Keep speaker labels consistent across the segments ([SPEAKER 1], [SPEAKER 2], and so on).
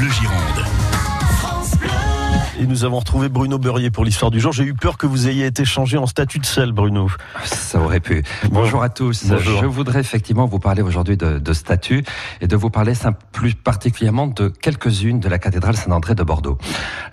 [SPEAKER 1] Bleu Gironde.
[SPEAKER 2] Et nous avons retrouvé Bruno Beurrier pour l'histoire du jour. J'ai eu peur que vous ayez été changé en statut de sel, Bruno.
[SPEAKER 3] Ça aurait pu. Bonjour à tous. Je voudrais effectivement vous parler aujourd'hui de, de statut et de vous parler plus particulièrement de quelques-unes de la cathédrale Saint-André de Bordeaux.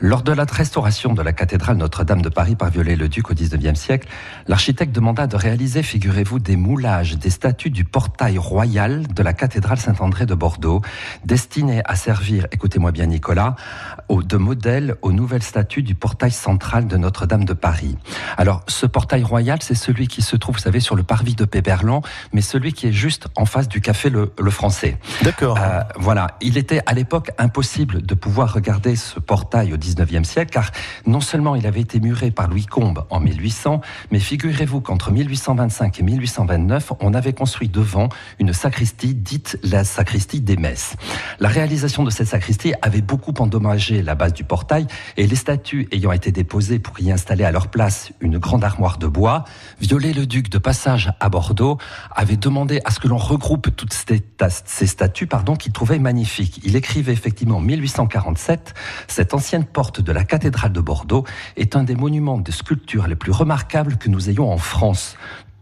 [SPEAKER 3] Lors de la restauration de la cathédrale Notre-Dame de Paris par Viollet-le-Duc au XIXe siècle, l'architecte demanda de réaliser, figurez-vous, des moulages des statues du portail royal de la cathédrale Saint-André de Bordeaux, destinés à servir, écoutez-moi bien Nicolas, de modèle aux nouvelles statue du portail central de Notre-Dame de Paris. Alors, ce portail royal, c'est celui qui se trouve, vous savez, sur le parvis de Péberlan, mais celui qui est juste en face du café Le, Français.
[SPEAKER 2] D'accord.
[SPEAKER 3] Euh, voilà. Il était à l'époque impossible de pouvoir regarder ce portail au 19e siècle, car non seulement il avait été muré par Louis Combes en 1800, mais figurez-vous qu'entre 1825 et 1829, on avait construit devant une sacristie dite la sacristie des Messes. La réalisation de cette sacristie avait beaucoup endommagé la base du portail et les statues ayant été déposées pour y installer à leur place une grande armoire de bois, Viollet-le-Duc de passage à Bordeaux avait demandé à ce que l'on regroupe toutes ces, statues pardon, qu'il trouvait magnifiques. Il écrivait effectivement en 1847 Cette ancienne porte de la cathédrale de Bordeaux est un des monuments de sculpture les plus remarquables que nous ayons en France.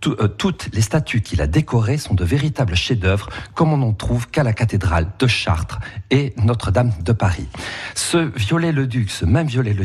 [SPEAKER 3] Euh, toutes les statues qu'il a décorées sont de véritables chefs-d'œuvre, comme on n'en trouve qu'à la cathédrale de Chartres et Notre-Dame de Paris. Ce Violet-le-Duc, ce même Violet-le-Duc,